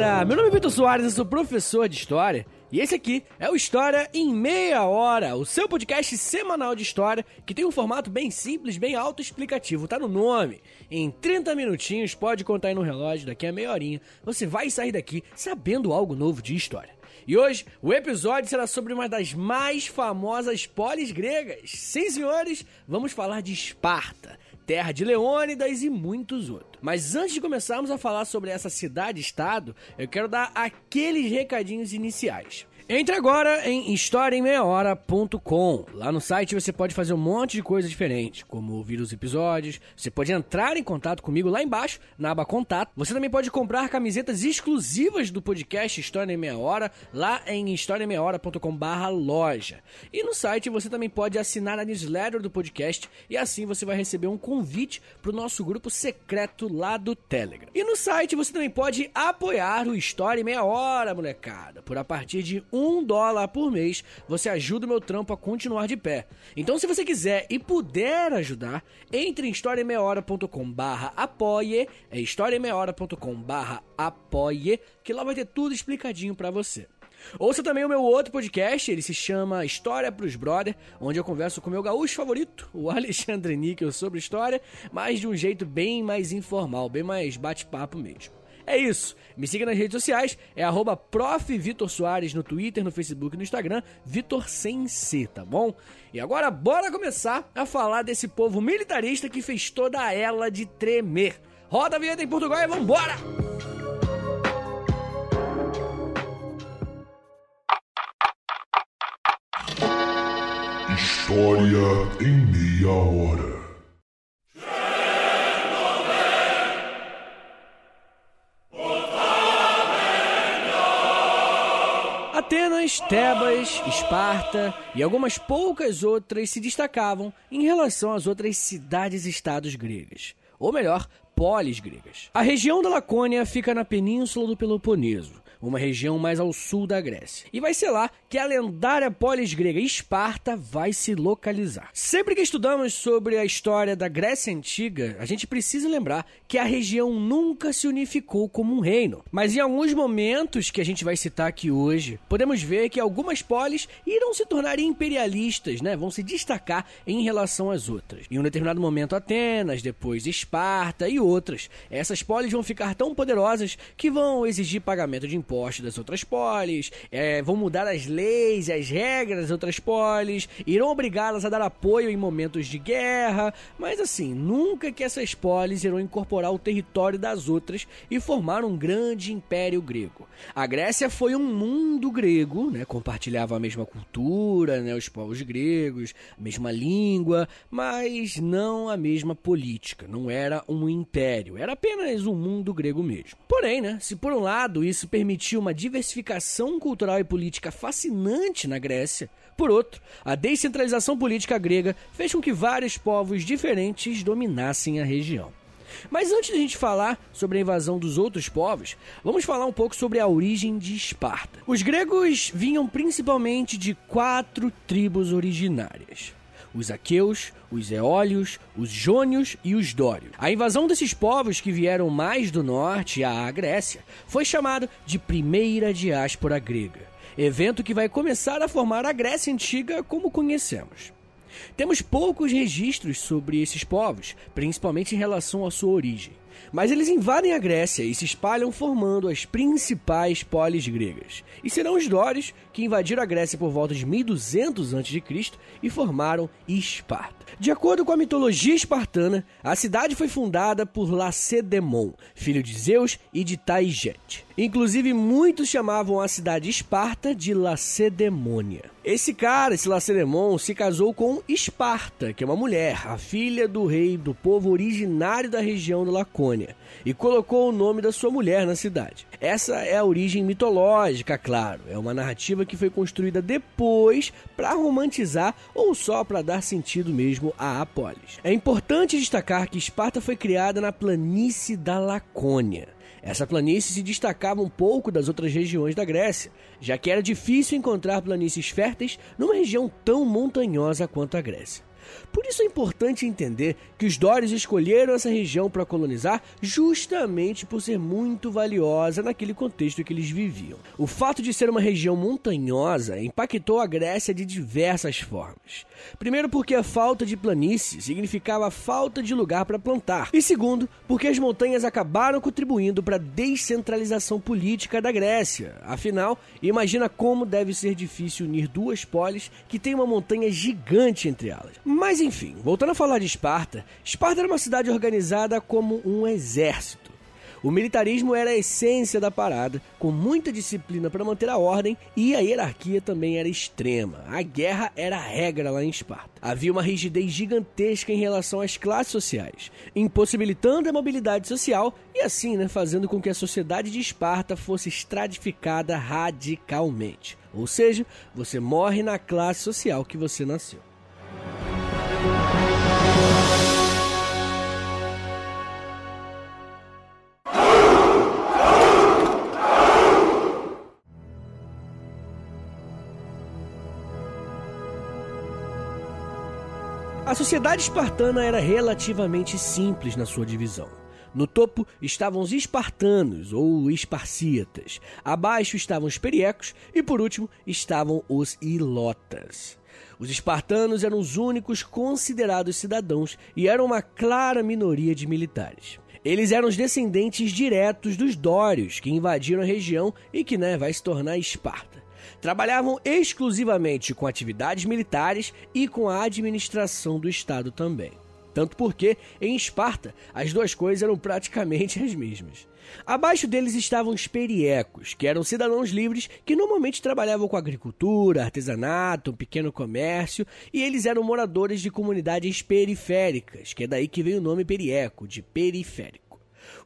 galera! Meu nome é Vitor Soares, eu sou professor de História. E esse aqui é o História em Meia Hora, o seu podcast semanal de história que tem um formato bem simples, bem autoexplicativo, tá no nome. Em 30 minutinhos, pode contar aí no relógio, daqui a meia horinha, você vai sair daqui sabendo algo novo de história. E hoje, o episódio será sobre uma das mais famosas polis gregas. Sim, senhores, vamos falar de Esparta terra de Leônidas e muitos outros. Mas antes de começarmos a falar sobre essa cidade-estado, eu quero dar aqueles recadinhos iniciais. Entre agora em historiaemmeiahora.com. Lá no site você pode fazer um monte de coisa diferente, como ouvir os episódios, você pode entrar em contato comigo lá embaixo, na aba Contato. Você também pode comprar camisetas exclusivas do podcast História em Meia Hora, lá em historiaemmeiahora.com barra loja. E no site você também pode assinar a newsletter do podcast e assim você vai receber um convite para o nosso grupo secreto lá do Telegram. E no site você também pode apoiar o História em Meia Hora, molecada, por a partir de um um dólar por mês, você ajuda o meu trampo a continuar de pé. Então, se você quiser e puder ajudar, entre em historiameiahora.com barra apoie, é historiameiahora.com barra apoie, que lá vai ter tudo explicadinho para você. Ouça também o meu outro podcast, ele se chama História pros Brother, onde eu converso com meu gaúcho favorito, o Alexandre Níquel, sobre história, mas de um jeito bem mais informal, bem mais bate-papo mesmo. É isso. Me siga nas redes sociais, é arroba no Twitter, no Facebook e no Instagram, Vitor sem C, tá bom? E agora bora começar a falar desse povo militarista que fez toda ela de tremer. Roda a vinheta em Portugal e vambora! História em meia hora. Tebas, Esparta e algumas poucas outras se destacavam em relação às outras cidades-estados gregas, ou melhor, polis gregas. A região da Lacônia fica na península do Peloponeso, uma região mais ao sul da Grécia. E vai ser lá que a lendária polis grega Esparta vai se localizar. Sempre que estudamos sobre a história da Grécia Antiga, a gente precisa lembrar que a região nunca se unificou como um reino. Mas em alguns momentos que a gente vai citar aqui hoje, podemos ver que algumas polis irão se tornar imperialistas, né? Vão se destacar em relação às outras. Em um determinado momento Atenas, depois Esparta e outras. Essas polis vão ficar tão poderosas que vão exigir pagamento de impostos impostos das outras polis, é, vão mudar as leis e as regras das outras polis, irão obrigá-las a dar apoio em momentos de guerra, mas assim, nunca que essas polis irão incorporar o território das outras e formar um grande império grego. A Grécia foi um mundo grego, né, compartilhava a mesma cultura, né, os povos gregos, a mesma língua, mas não a mesma política, não era um império, era apenas um mundo grego mesmo. Porém, né, se por um lado isso permitia permitiu uma diversificação cultural e política fascinante na Grécia, por outro, a descentralização política grega fez com que vários povos diferentes dominassem a região. Mas antes de a gente falar sobre a invasão dos outros povos, vamos falar um pouco sobre a origem de Esparta. Os gregos vinham principalmente de quatro tribos originárias: os aqueus, os eólios, os jônios e os dórios. A invasão desses povos que vieram mais do norte à Grécia foi chamada de Primeira Diáspora Grega, evento que vai começar a formar a Grécia Antiga como conhecemos. Temos poucos registros sobre esses povos, principalmente em relação à sua origem. Mas eles invadem a Grécia e se espalham formando as principais polis gregas. E serão os dórios que invadiram a Grécia por volta de 1200 a.C. e formaram Esparta. De acordo com a mitologia espartana, a cidade foi fundada por Lacedemon, filho de Zeus e de Taigete. Inclusive, muitos chamavam a cidade Esparta de Lacedemônia. Esse cara, esse Lacedemon, se casou com Esparta, que é uma mulher, a filha do rei do povo originário da região da Lacônia, e colocou o nome da sua mulher na cidade. Essa é a origem mitológica, claro. É uma narrativa que foi construída depois para romantizar ou só para dar sentido mesmo à Apolis. É importante destacar que Esparta foi criada na planície da Lacônia. Essa planície se destacava um pouco das outras regiões da Grécia, já que era difícil encontrar planícies férteis numa região tão montanhosa quanto a Grécia. Por isso é importante entender que os dórios escolheram essa região para colonizar justamente por ser muito valiosa naquele contexto que eles viviam. O fato de ser uma região montanhosa impactou a Grécia de diversas formas. Primeiro, porque a falta de planície significava falta de lugar para plantar. E segundo, porque as montanhas acabaram contribuindo para a descentralização política da Grécia. Afinal, imagina como deve ser difícil unir duas polis que têm uma montanha gigante entre elas. Mas enfim, voltando a falar de Esparta, Esparta era uma cidade organizada como um exército. O militarismo era a essência da parada, com muita disciplina para manter a ordem e a hierarquia também era extrema. A guerra era a regra lá em Esparta. Havia uma rigidez gigantesca em relação às classes sociais, impossibilitando a mobilidade social e assim, né, fazendo com que a sociedade de Esparta fosse estratificada radicalmente. Ou seja, você morre na classe social que você nasceu. A sociedade espartana era relativamente simples na sua divisão. No topo estavam os espartanos ou esparcíatas, abaixo estavam os periecos e por último estavam os ilotas. Os espartanos eram os únicos considerados cidadãos e eram uma clara minoria de militares. Eles eram os descendentes diretos dos dórios que invadiram a região e que né, vai se tornar Esparta trabalhavam exclusivamente com atividades militares e com a administração do Estado também. Tanto porque, em Esparta, as duas coisas eram praticamente as mesmas. Abaixo deles estavam os periecos, que eram cidadãos livres que normalmente trabalhavam com agricultura, artesanato, um pequeno comércio, e eles eram moradores de comunidades periféricas, que é daí que vem o nome perieco, de periférico.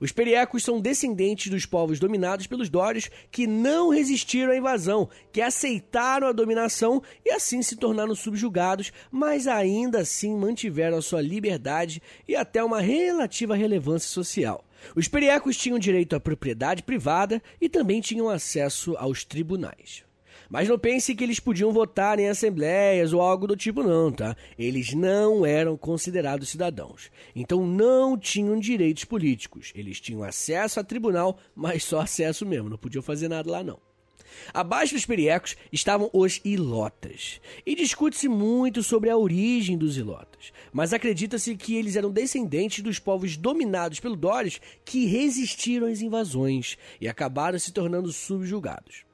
Os periecos são descendentes dos povos dominados pelos dórios que não resistiram à invasão, que aceitaram a dominação e assim se tornaram subjugados, mas ainda assim mantiveram a sua liberdade e até uma relativa relevância social. Os periecos tinham direito à propriedade privada e também tinham acesso aos tribunais. Mas não pense que eles podiam votar em assembleias ou algo do tipo, não, tá? Eles não eram considerados cidadãos. Então não tinham direitos políticos. Eles tinham acesso a tribunal, mas só acesso mesmo, não podiam fazer nada lá, não. Abaixo dos periecos estavam os ilotas. E discute-se muito sobre a origem dos ilotas, mas acredita-se que eles eram descendentes dos povos dominados pelo Dóris que resistiram às invasões e acabaram se tornando subjugados.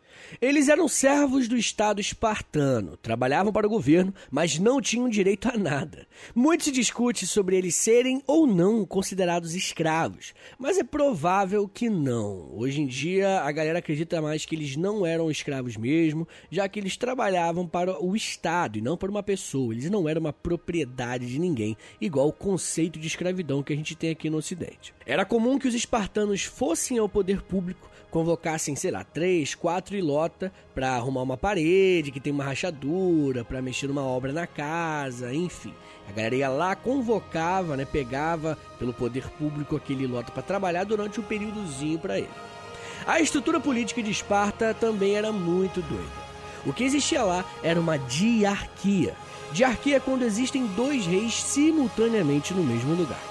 Eles eram servos do Estado espartano, trabalhavam para o governo, mas não tinham direito a nada. Muito se discute sobre eles serem ou não considerados escravos, mas é provável que não. Hoje em dia, a galera acredita mais que eles não eram escravos mesmo, já que eles trabalhavam para o Estado e não para uma pessoa. Eles não eram uma propriedade de ninguém, igual o conceito de escravidão que a gente tem aqui no Ocidente. Era comum que os espartanos fossem ao poder público convocassem, sei lá, três, quatro ilota para arrumar uma parede que tem uma rachadura, para mexer numa obra na casa, enfim. A galera ia lá, convocava, né, pegava pelo poder público aquele ilota para trabalhar durante um períodozinho para ele. A estrutura política de Esparta também era muito doida. O que existia lá era uma diarquia. Diarquia é quando existem dois reis simultaneamente no mesmo lugar.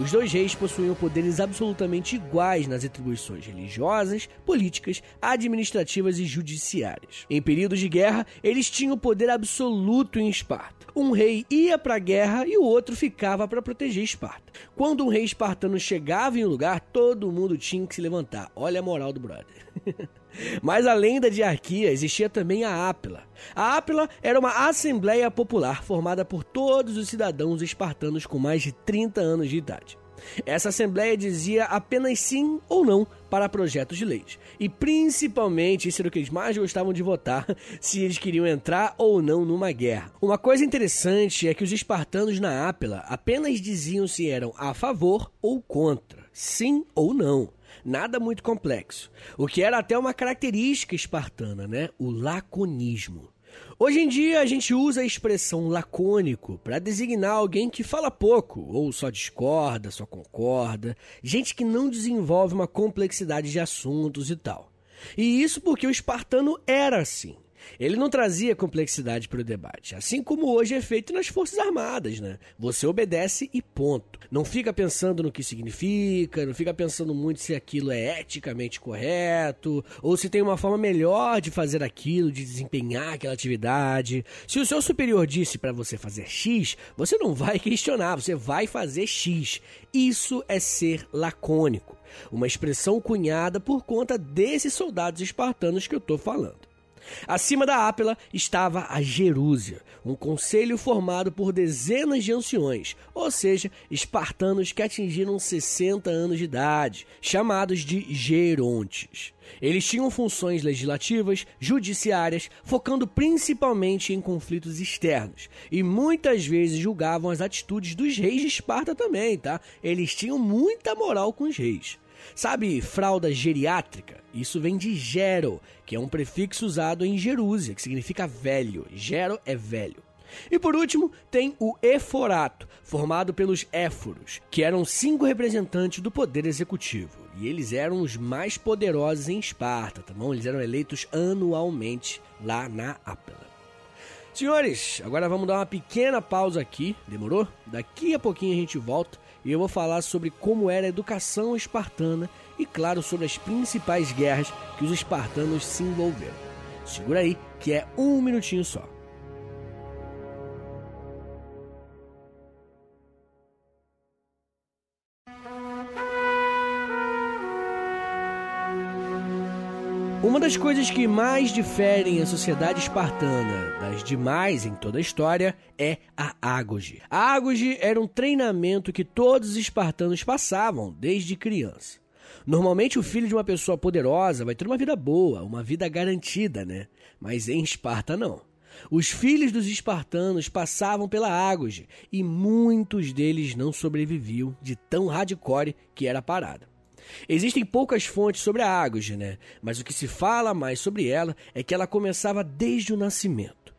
Os dois reis possuíam poderes absolutamente iguais nas atribuições religiosas, políticas, administrativas e judiciárias. Em períodos de guerra, eles tinham poder absoluto em Esparta. Um rei ia para a guerra e o outro ficava para proteger Esparta. Quando um rei espartano chegava em um lugar, todo mundo tinha que se levantar. Olha a moral do brother. Mas além da diarquia, existia também a Ápila. A Ápila era uma assembleia popular formada por todos os cidadãos espartanos com mais de 30 anos de idade. Essa assembleia dizia apenas sim ou não para projetos de leis. E principalmente, isso era o que eles mais gostavam de votar, se eles queriam entrar ou não numa guerra. Uma coisa interessante é que os espartanos na Ápila apenas diziam se eram a favor ou contra, sim ou não nada muito complexo. O que era até uma característica espartana, né? O laconismo. Hoje em dia a gente usa a expressão lacônico para designar alguém que fala pouco, ou só discorda, só concorda, gente que não desenvolve uma complexidade de assuntos e tal. E isso porque o espartano era assim. Ele não trazia complexidade para o debate, assim como hoje é feito nas Forças Armadas, né? Você obedece e ponto. Não fica pensando no que significa, não fica pensando muito se aquilo é eticamente correto, ou se tem uma forma melhor de fazer aquilo, de desempenhar aquela atividade. Se o seu superior disse para você fazer X, você não vai questionar, você vai fazer X. Isso é ser lacônico, uma expressão cunhada por conta desses soldados espartanos que eu estou falando. Acima da Ápela estava a Jerúsia, um conselho formado por dezenas de anciões, ou seja, espartanos que atingiram 60 anos de idade, chamados de gerontes. Eles tinham funções legislativas, judiciárias, focando principalmente em conflitos externos, e muitas vezes julgavam as atitudes dos reis de Esparta também, tá? Eles tinham muita moral com os reis. Sabe fralda geriátrica? Isso vem de gero, que é um prefixo usado em Jerúsia, que significa velho. Gero é velho. E por último, tem o Eforato, formado pelos Éforos, que eram cinco representantes do poder executivo. E eles eram os mais poderosos em Esparta, tá bom? Eles eram eleitos anualmente lá na Ápela. Senhores, agora vamos dar uma pequena pausa aqui, demorou? Daqui a pouquinho a gente volta e eu vou falar sobre como era a educação espartana e, claro, sobre as principais guerras que os espartanos se envolveram. Segura aí, que é um minutinho só. Uma das coisas que mais diferem a sociedade espartana das demais em toda a história é a ágoge. A ágoge era um treinamento que todos os espartanos passavam desde criança. Normalmente o filho de uma pessoa poderosa vai ter uma vida boa, uma vida garantida, né? Mas em Esparta não. Os filhos dos espartanos passavam pela ágoge e muitos deles não sobreviviam de tão hardcore que era a parada. Existem poucas fontes sobre a Águge, né? Mas o que se fala mais sobre ela é que ela começava desde o nascimento.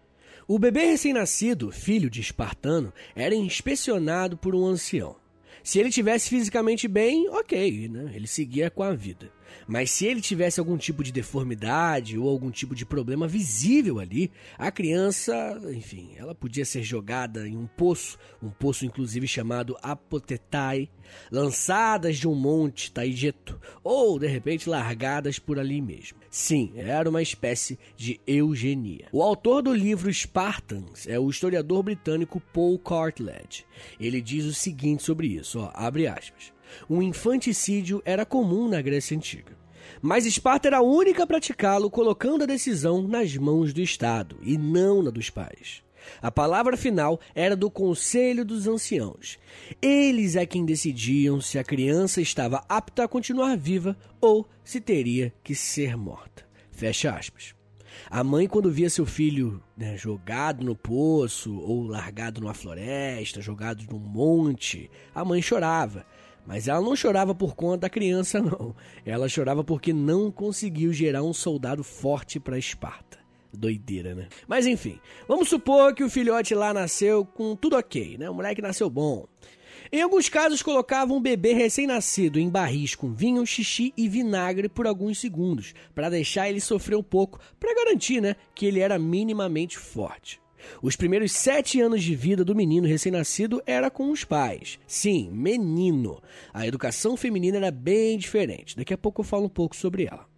O bebê recém-nascido, filho de espartano, era inspecionado por um ancião. Se ele tivesse fisicamente bem, ok, né? Ele seguia com a vida. Mas se ele tivesse algum tipo de deformidade ou algum tipo de problema visível ali, a criança, enfim, ela podia ser jogada em um poço, um poço inclusive chamado Apotetai, lançadas de um monte Taigeto, ou de repente largadas por ali mesmo. Sim, era uma espécie de eugenia. O autor do livro Spartans é o historiador britânico Paul Cartledge. Ele diz o seguinte sobre isso, ó, abre aspas. O infanticídio era comum na Grécia Antiga. Mas Esparta era a única a praticá-lo, colocando a decisão nas mãos do Estado e não na dos pais. A palavra final era do Conselho dos Anciãos. Eles é quem decidiam se a criança estava apta a continuar viva ou se teria que ser morta. Fecha aspas. A mãe, quando via seu filho né, jogado no poço ou largado numa floresta, jogado num monte, a mãe chorava. Mas ela não chorava por conta da criança, não. Ela chorava porque não conseguiu gerar um soldado forte para Esparta. Doideira, né? Mas enfim, vamos supor que o filhote lá nasceu com tudo ok, né? O moleque nasceu bom. Em alguns casos, colocavam um bebê recém-nascido em barris com vinho, xixi e vinagre por alguns segundos, para deixar ele sofrer um pouco, para garantir né, que ele era minimamente forte. Os primeiros sete anos de vida do menino recém-nascido era com os pais. Sim, menino. A educação feminina era bem diferente. Daqui a pouco eu falo um pouco sobre ela.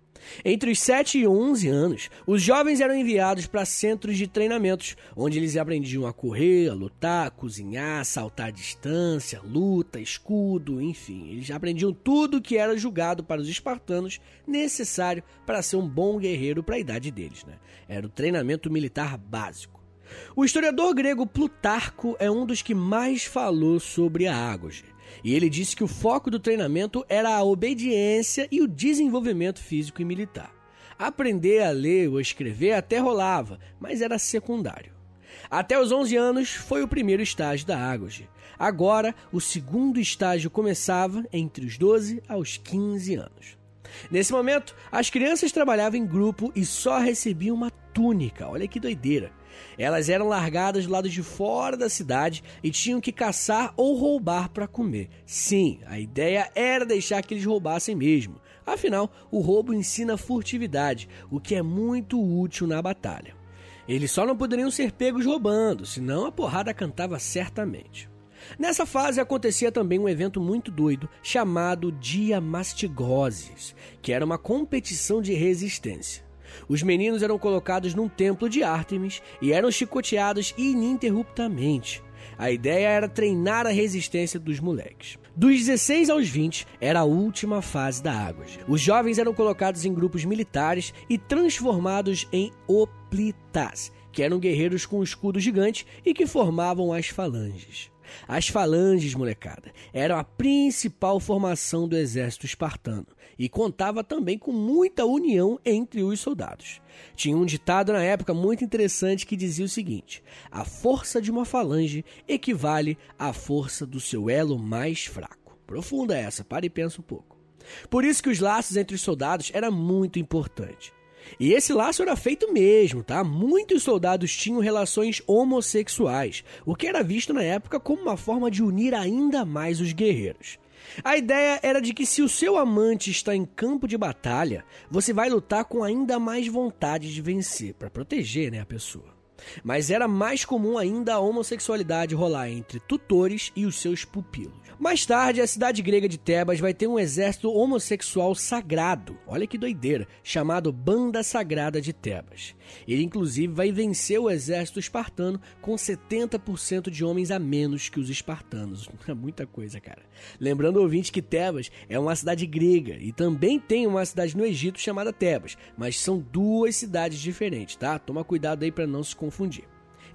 Entre os 7 e 11 anos, os jovens eram enviados para centros de treinamentos, onde eles aprendiam a correr, a lutar, a cozinhar, saltar à distância, luta, escudo, enfim. Eles aprendiam tudo que era julgado para os espartanos necessário para ser um bom guerreiro para a idade deles. Né? Era o treinamento militar básico. O historiador grego Plutarco é um dos que mais falou sobre a ágoge. E ele disse que o foco do treinamento era a obediência e o desenvolvimento físico e militar. Aprender a ler ou escrever até rolava, mas era secundário. Até os 11 anos foi o primeiro estágio da ágoge. Agora, o segundo estágio começava entre os 12 aos 15 anos. Nesse momento, as crianças trabalhavam em grupo e só recebiam uma túnica. Olha que doideira. Elas eram largadas do lado de fora da cidade e tinham que caçar ou roubar para comer. Sim, a ideia era deixar que eles roubassem mesmo. Afinal, o roubo ensina furtividade, o que é muito útil na batalha. Eles só não poderiam ser pegos roubando, senão a porrada cantava certamente. Nessa fase acontecia também um evento muito doido chamado Dia Mastigoses, que era uma competição de resistência. Os meninos eram colocados num templo de Ártemis e eram chicoteados ininterruptamente. A ideia era treinar a resistência dos moleques. Dos 16 aos 20 era a última fase da água. Os jovens eram colocados em grupos militares e transformados em oplitas, que eram guerreiros com um escudo gigante e que formavam as falanges. As falanges, molecada, eram a principal formação do exército espartano e contava também com muita união entre os soldados. Tinha um ditado na época muito interessante que dizia o seguinte: a força de uma falange equivale à força do seu elo mais fraco. Profunda essa, para e pensa um pouco. Por isso que os laços entre os soldados era muito importante. E esse laço era feito mesmo, tá? Muitos soldados tinham relações homossexuais, o que era visto na época como uma forma de unir ainda mais os guerreiros. A ideia era de que se o seu amante está em campo de batalha, você vai lutar com ainda mais vontade de vencer, para proteger né, a pessoa. Mas era mais comum ainda a homossexualidade rolar entre tutores e os seus pupilos. Mais tarde, a cidade grega de Tebas vai ter um exército homossexual sagrado, olha que doideira, chamado Banda Sagrada de Tebas. Ele, inclusive, vai vencer o exército espartano com 70% de homens a menos que os espartanos. É muita coisa, cara. Lembrando, ouvinte, que Tebas é uma cidade grega e também tem uma cidade no Egito chamada Tebas, mas são duas cidades diferentes, tá? Toma cuidado aí para não se confundir.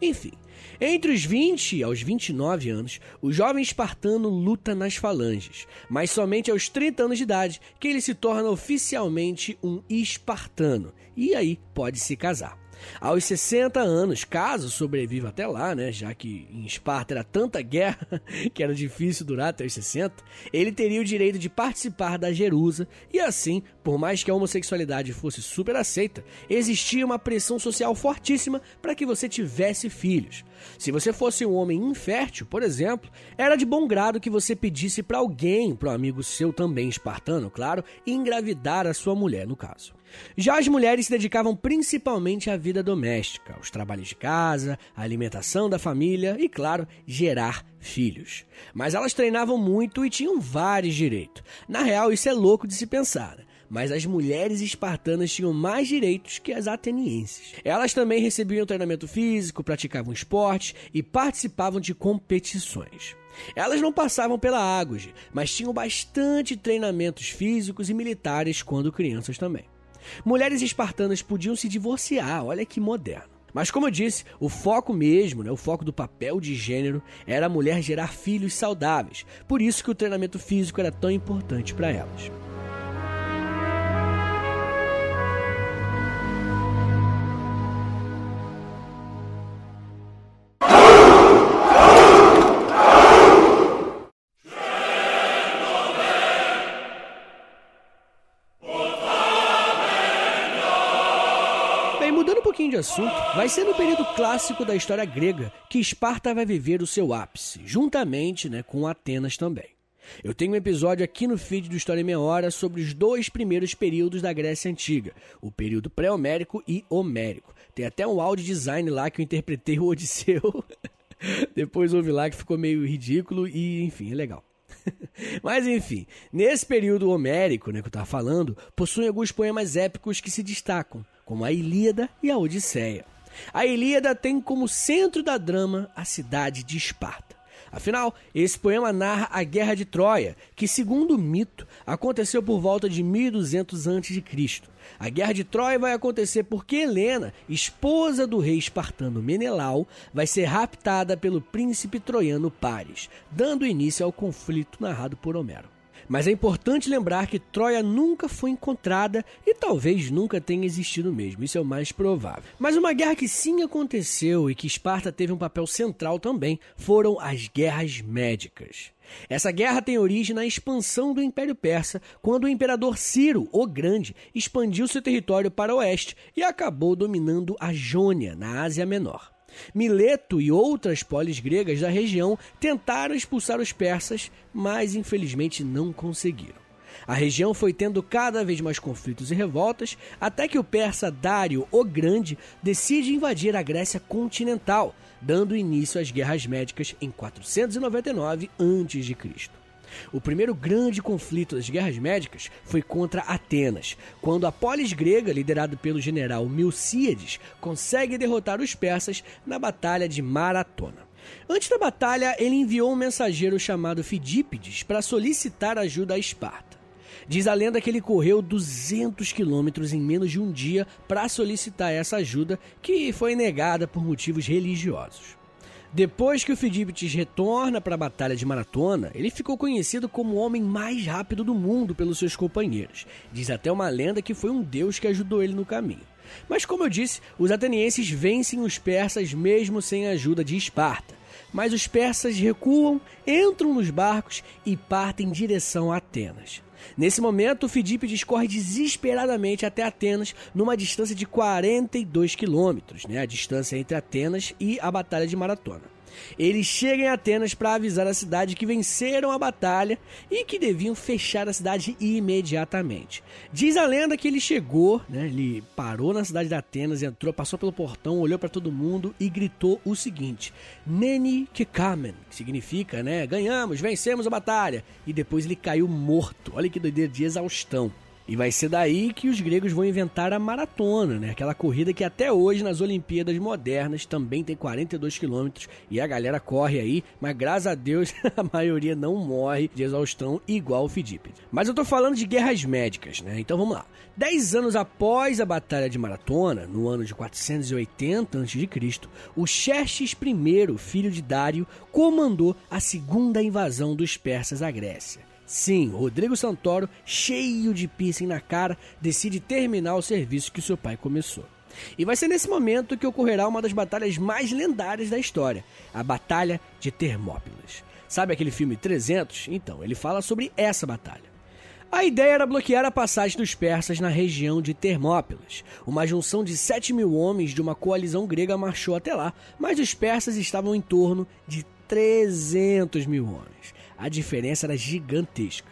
Enfim, entre os 20 aos 29 anos, o jovem espartano luta nas falanges, mas somente aos 30 anos de idade que ele se torna oficialmente um espartano e aí pode se casar. Aos 60 anos, caso sobreviva até lá, né, já que em Esparta era tanta guerra que era difícil durar até os 60, ele teria o direito de participar da Jerusa e assim, por mais que a homossexualidade fosse super aceita, existia uma pressão social fortíssima para que você tivesse filhos. Se você fosse um homem infértil, por exemplo, era de bom grado que você pedisse para alguém, para um amigo seu também espartano, claro, engravidar a sua mulher, no caso. Já as mulheres se dedicavam principalmente à vida doméstica, aos trabalhos de casa, à alimentação da família e, claro, gerar filhos. Mas elas treinavam muito e tinham vários direitos. Na real, isso é louco de se pensar. Né? mas as mulheres espartanas tinham mais direitos que as atenienses. Elas também recebiam treinamento físico, praticavam esportes e participavam de competições. Elas não passavam pela Águde, mas tinham bastante treinamentos físicos e militares quando crianças também. Mulheres espartanas podiam se divorciar, olha que moderno. Mas como eu disse, o foco mesmo, né, o foco do papel de gênero era a mulher gerar filhos saudáveis. Por isso que o treinamento físico era tão importante para elas. Assunto, vai ser no período clássico da história grega que Esparta vai viver o seu ápice, juntamente né, com Atenas também. Eu tenho um episódio aqui no feed do História em Meia Hora sobre os dois primeiros períodos da Grécia Antiga, o período pré-homérico e homérico. Tem até um áudio design lá que eu interpretei o Odisseu. Depois ouvi lá que ficou meio ridículo e, enfim, é legal. Mas enfim, nesse período homérico né, que eu estava falando, possuem alguns poemas épicos que se destacam, como a Ilíada e a Odisseia. A Ilíada tem como centro da drama a cidade de Esparta. Afinal, esse poema narra a Guerra de Troia, que, segundo o mito, aconteceu por volta de 1200 a.C. A Guerra de Troia vai acontecer porque Helena, esposa do rei espartano Menelau, vai ser raptada pelo príncipe troiano Paris, dando início ao conflito narrado por Homero. Mas é importante lembrar que Troia nunca foi encontrada e talvez nunca tenha existido mesmo, isso é o mais provável. Mas uma guerra que sim aconteceu e que Esparta teve um papel central também foram as guerras médicas. Essa guerra tem origem na expansão do Império Persa, quando o imperador Ciro, o Grande, expandiu seu território para o oeste e acabou dominando a Jônia, na Ásia Menor. Mileto e outras polis gregas da região tentaram expulsar os persas, mas infelizmente não conseguiram. A região foi tendo cada vez mais conflitos e revoltas, até que o persa Dário o Grande decide invadir a Grécia continental, dando início às guerras médicas em 499 a.C. O primeiro grande conflito das guerras médicas foi contra Atenas, quando a polis grega, liderada pelo general Milcíades, consegue derrotar os persas na Batalha de Maratona. Antes da batalha, ele enviou um mensageiro chamado Fidípides para solicitar ajuda a Esparta. Diz a lenda que ele correu 200 quilômetros em menos de um dia para solicitar essa ajuda, que foi negada por motivos religiosos. Depois que o Fidípides retorna para a Batalha de Maratona, ele ficou conhecido como o homem mais rápido do mundo pelos seus companheiros. Diz até uma lenda que foi um deus que ajudou ele no caminho. Mas como eu disse, os atenienses vencem os persas mesmo sem a ajuda de Esparta. Mas os persas recuam, entram nos barcos e partem em direção a Atenas. Nesse momento, Fidípides corre desesperadamente até Atenas, numa distância de 42 quilômetros, né, a distância entre Atenas e a Batalha de Maratona. Eles chegam em Atenas para avisar a cidade que venceram a batalha e que deviam fechar a cidade imediatamente. Diz a lenda que ele chegou, né, ele parou na cidade de Atenas, entrou, passou pelo portão, olhou para todo mundo e gritou o seguinte: Neni Kikamen, que significa, né, ganhamos, vencemos a batalha. E depois ele caiu morto. Olha que doideira de exaustão. E vai ser daí que os gregos vão inventar a maratona, né? Aquela corrida que até hoje nas Olimpíadas modernas também tem 42 quilômetros e a galera corre aí, mas graças a Deus a maioria não morre de exaustão igual o Fidípides. Mas eu tô falando de guerras médicas, né? Então vamos lá. Dez anos após a Batalha de Maratona, no ano de 480 a.C., o Xerxes I, filho de Dário, comandou a segunda invasão dos persas à Grécia. Sim, Rodrigo Santoro, cheio de piercing na cara, decide terminar o serviço que seu pai começou. E vai ser nesse momento que ocorrerá uma das batalhas mais lendárias da história, a Batalha de Termópilas. Sabe aquele filme 300? Então, ele fala sobre essa batalha. A ideia era bloquear a passagem dos persas na região de Termópilas. Uma junção de 7 mil homens de uma coalizão grega marchou até lá, mas os persas estavam em torno de 300 mil homens. A diferença era gigantesca.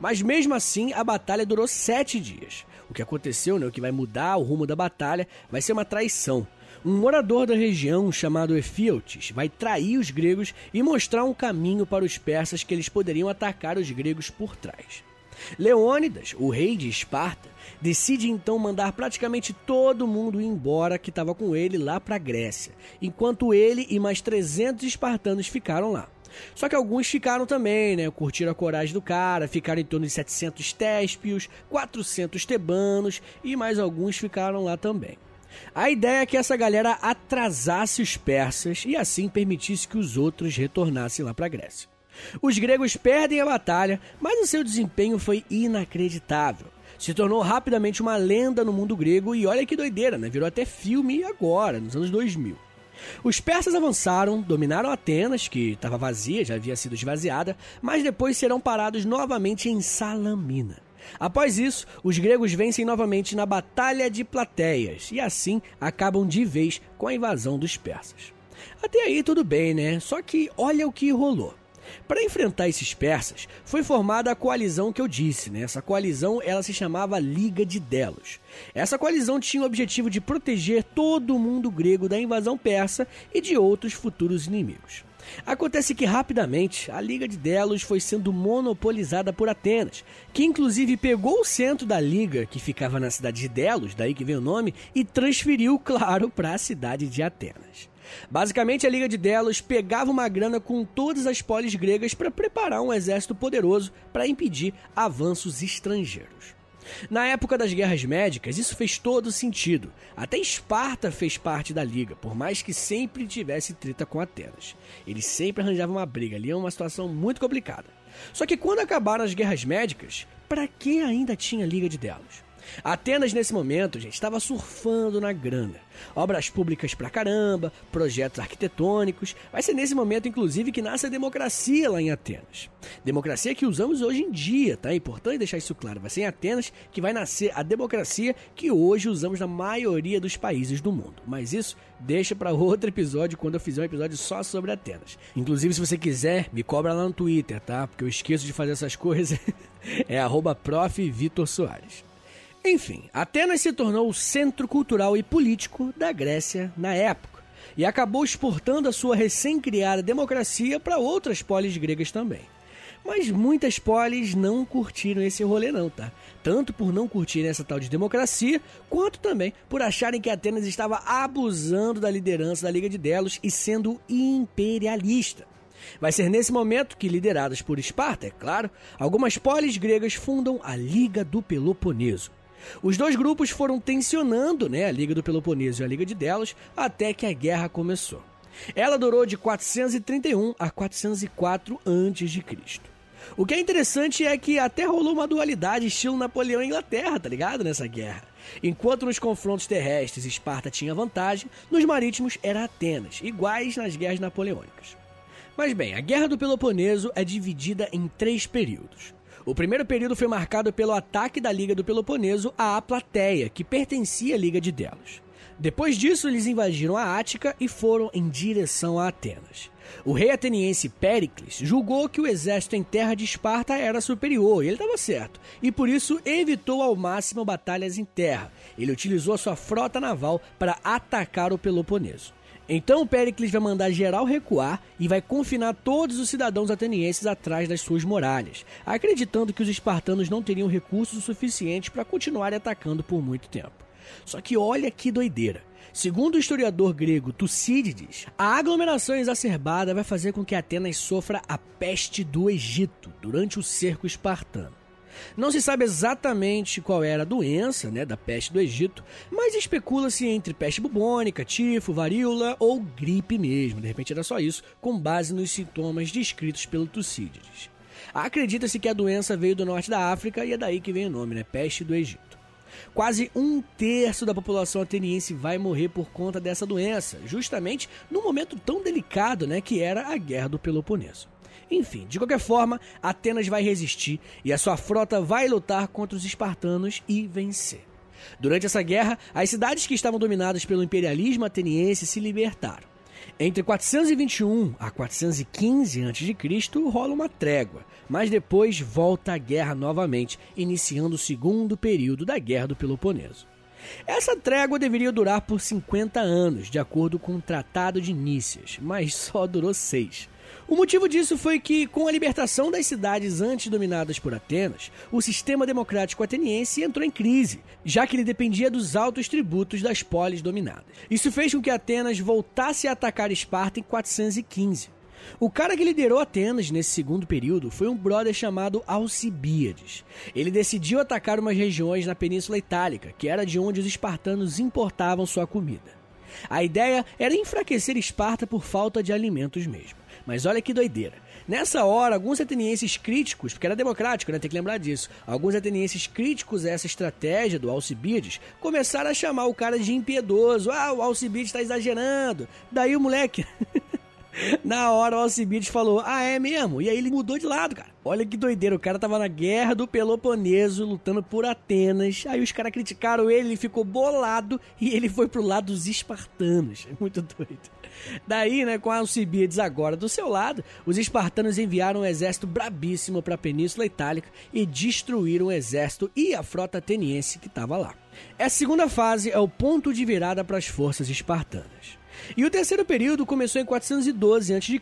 Mas mesmo assim, a batalha durou sete dias. O que aconteceu, né, o que vai mudar o rumo da batalha, vai ser uma traição. Um morador da região chamado Efiotes vai trair os gregos e mostrar um caminho para os persas que eles poderiam atacar os gregos por trás. Leônidas, o rei de Esparta, decide então mandar praticamente todo mundo embora que estava com ele lá para a Grécia, enquanto ele e mais 300 espartanos ficaram lá. Só que alguns ficaram também, né? Curtiram a coragem do cara, ficaram em torno de 700 téspios, 400 tebanos e mais alguns ficaram lá também. A ideia é que essa galera atrasasse os persas e assim permitisse que os outros retornassem lá para a Grécia. Os gregos perdem a batalha, mas o seu desempenho foi inacreditável. Se tornou rapidamente uma lenda no mundo grego e olha que doideira, né? Virou até filme agora, nos anos 2000. Os persas avançaram, dominaram Atenas, que estava vazia, já havia sido esvaziada, mas depois serão parados novamente em Salamina. Após isso, os gregos vencem novamente na Batalha de Plateias e assim acabam de vez com a invasão dos persas. Até aí tudo bem, né? Só que olha o que rolou. Para enfrentar esses persas, foi formada a coalizão que eu disse, né? Essa coalizão, ela se chamava Liga de Delos. Essa coalizão tinha o objetivo de proteger todo o mundo grego da invasão persa e de outros futuros inimigos. Acontece que rapidamente a Liga de Delos foi sendo monopolizada por Atenas, que inclusive pegou o centro da liga, que ficava na cidade de Delos, daí que vem o nome, e transferiu, claro, para a cidade de Atenas. Basicamente, a Liga de Delos pegava uma grana com todas as polis gregas para preparar um exército poderoso para impedir avanços estrangeiros. Na época das guerras médicas, isso fez todo sentido. Até Esparta fez parte da liga, por mais que sempre tivesse treta com Atenas. Eles sempre arranjavam uma briga ali, é uma situação muito complicada. Só que quando acabaram as guerras médicas, para que ainda tinha Liga de Delos? Atenas, nesse momento, gente, estava surfando na grana. Obras públicas pra caramba, projetos arquitetônicos. Vai ser nesse momento, inclusive, que nasce a democracia lá em Atenas. Democracia que usamos hoje em dia, tá? É importante deixar isso claro. Vai ser em Atenas que vai nascer a democracia que hoje usamos na maioria dos países do mundo. Mas isso deixa para outro episódio, quando eu fizer um episódio só sobre Atenas. Inclusive, se você quiser, me cobra lá no Twitter, tá? Porque eu esqueço de fazer essas coisas. é arroba Soares. Enfim, Atenas se tornou o centro cultural e político da Grécia na época e acabou exportando a sua recém-criada democracia para outras polis gregas também. Mas muitas polis não curtiram esse rolê não, tá? Tanto por não curtirem essa tal de democracia, quanto também por acharem que Atenas estava abusando da liderança da Liga de Delos e sendo imperialista. Vai ser nesse momento que, lideradas por Esparta, é claro, algumas polis gregas fundam a Liga do Peloponeso. Os dois grupos foram tensionando né, a Liga do Peloponeso e a Liga de Delos até que a guerra começou. Ela durou de 431 a 404 a.C. O que é interessante é que até rolou uma dualidade estilo Napoleão e Inglaterra, tá ligado? Nessa guerra. Enquanto nos confrontos terrestres Esparta tinha vantagem, nos marítimos era Atenas, iguais nas guerras napoleônicas. Mas bem, a Guerra do Peloponeso é dividida em três períodos. O primeiro período foi marcado pelo ataque da Liga do Peloponeso à Plateia, que pertencia à Liga de Delos. Depois disso, eles invadiram a Ática e foram em direção a Atenas. O rei ateniense Péricles julgou que o exército em terra de Esparta era superior, e ele estava certo, e por isso evitou ao máximo batalhas em terra. Ele utilizou a sua frota naval para atacar o Peloponeso. Então Péricles vai mandar geral recuar e vai confinar todos os cidadãos atenienses atrás das suas muralhas, acreditando que os espartanos não teriam recursos suficientes para continuar atacando por muito tempo. Só que olha que doideira. Segundo o historiador grego Tucídides, a aglomeração exacerbada vai fazer com que Atenas sofra a peste do Egito durante o cerco espartano. Não se sabe exatamente qual era a doença né, da peste do Egito, mas especula-se entre peste bubônica, tifo, varíola ou gripe mesmo. De repente era só isso, com base nos sintomas descritos pelo Tucídides. Acredita-se que a doença veio do norte da África e é daí que vem o nome, né? Peste do Egito. Quase um terço da população ateniense vai morrer por conta dessa doença, justamente num momento tão delicado né, que era a Guerra do Peloponeso. Enfim, de qualquer forma, Atenas vai resistir e a sua frota vai lutar contra os espartanos e vencer. Durante essa guerra, as cidades que estavam dominadas pelo imperialismo ateniense se libertaram. Entre 421 a 415 a.C. rola uma trégua, mas depois volta a guerra novamente, iniciando o segundo período da Guerra do Peloponeso. Essa trégua deveria durar por 50 anos, de acordo com o Tratado de Nícias, mas só durou seis. O motivo disso foi que, com a libertação das cidades antes dominadas por Atenas, o sistema democrático ateniense entrou em crise, já que ele dependia dos altos tributos das polis dominadas. Isso fez com que Atenas voltasse a atacar Esparta em 415. O cara que liderou Atenas nesse segundo período foi um brother chamado Alcibíades. Ele decidiu atacar umas regiões na Península Itálica, que era de onde os espartanos importavam sua comida. A ideia era enfraquecer Esparta por falta de alimentos mesmo. Mas olha que doideira. Nessa hora, alguns atenienses críticos, porque era democrático, né? Tem que lembrar disso. Alguns atenienses críticos a essa estratégia do Alcibiades começaram a chamar o cara de impiedoso. Ah, o Alcibiades está exagerando. Daí o moleque. Na hora o Alcibiades falou: Ah, é mesmo? E aí ele mudou de lado, cara. Olha que doideira, o cara tava na guerra do Peloponeso, lutando por Atenas. Aí os caras criticaram ele, ele ficou bolado e ele foi pro lado dos espartanos. É muito doido. Daí, né, com Alcibiades agora do seu lado, os espartanos enviaram um exército brabíssimo para a Península Itálica e destruíram o exército e a frota ateniense que estava lá. Essa segunda fase é o ponto de virada para as forças espartanas. E o terceiro período começou em 412 a.C.,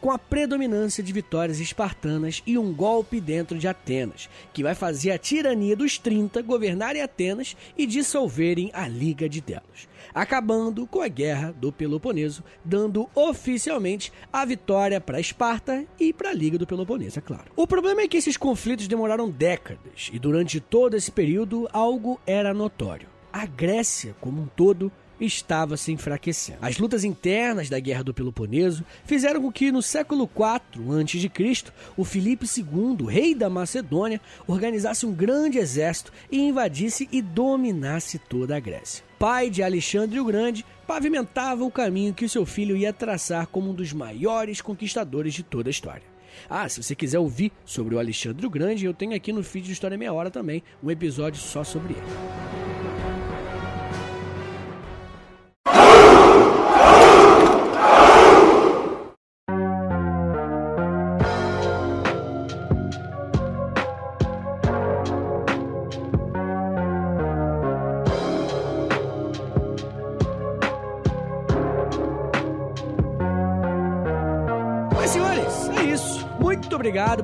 com a predominância de vitórias espartanas e um golpe dentro de Atenas, que vai fazer a tirania dos 30 governarem Atenas e dissolverem a Liga de Delos, acabando com a Guerra do Peloponeso, dando oficialmente a vitória para Esparta e para a Liga do Peloponeso, é claro. O problema é que esses conflitos demoraram décadas e durante todo esse período algo era notório. A Grécia, como um todo, estava se enfraquecendo. As lutas internas da Guerra do Peloponeso fizeram com que no século IV a.C., o Filipe II, rei da Macedônia, organizasse um grande exército e invadisse e dominasse toda a Grécia. Pai de Alexandre o Grande, pavimentava o caminho que seu filho ia traçar como um dos maiores conquistadores de toda a história. Ah, se você quiser ouvir sobre o Alexandre o Grande, eu tenho aqui no feed de História Meia Hora também um episódio só sobre ele.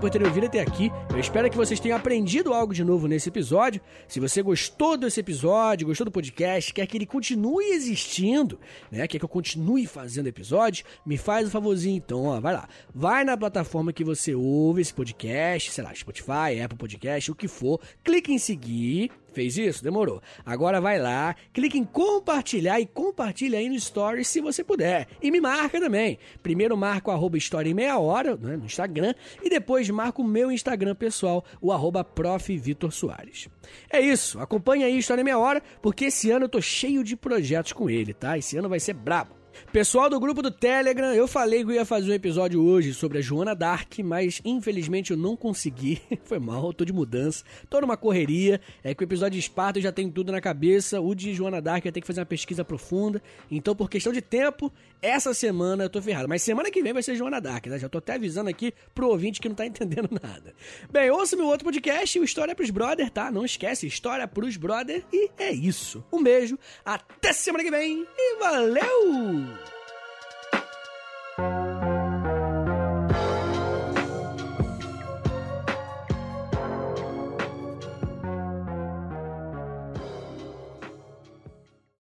Por terem ouvido até aqui. Eu espero que vocês tenham aprendido algo de novo nesse episódio. Se você gostou desse episódio, gostou do podcast, quer que ele continue existindo, né? Quer que eu continue fazendo episódios, me faz um favorzinho então, ó, vai lá. Vai na plataforma que você ouve esse podcast, sei lá, Spotify, Apple Podcast, o que for, clique em seguir, Fez isso? Demorou. Agora vai lá, clique em compartilhar e compartilha aí no Stories se você puder. E me marca também. Primeiro marca o arroba História em Meia Hora né, no Instagram e depois marca o meu Instagram pessoal, o arroba Prof. Vitor Soares. É isso, acompanha aí História em Meia Hora, porque esse ano eu tô cheio de projetos com ele, tá? Esse ano vai ser brabo. Pessoal do grupo do Telegram, eu falei que eu ia fazer um episódio hoje sobre a Joana Dark, mas infelizmente eu não consegui. Foi mal, tô de mudança, tô numa correria. É que o episódio de Esparta eu já tenho tudo na cabeça. O de Joana Dark eu tenho que fazer uma pesquisa profunda. Então, por questão de tempo, essa semana eu tô ferrado. Mas semana que vem vai ser Joana Dark, né? Já tô até avisando aqui pro ouvinte que não tá entendendo nada. Bem, ouça meu outro podcast, o História pros Brother, tá? Não esquece, História pros Brother. E é isso. Um beijo, até semana que vem e valeu! Ooh.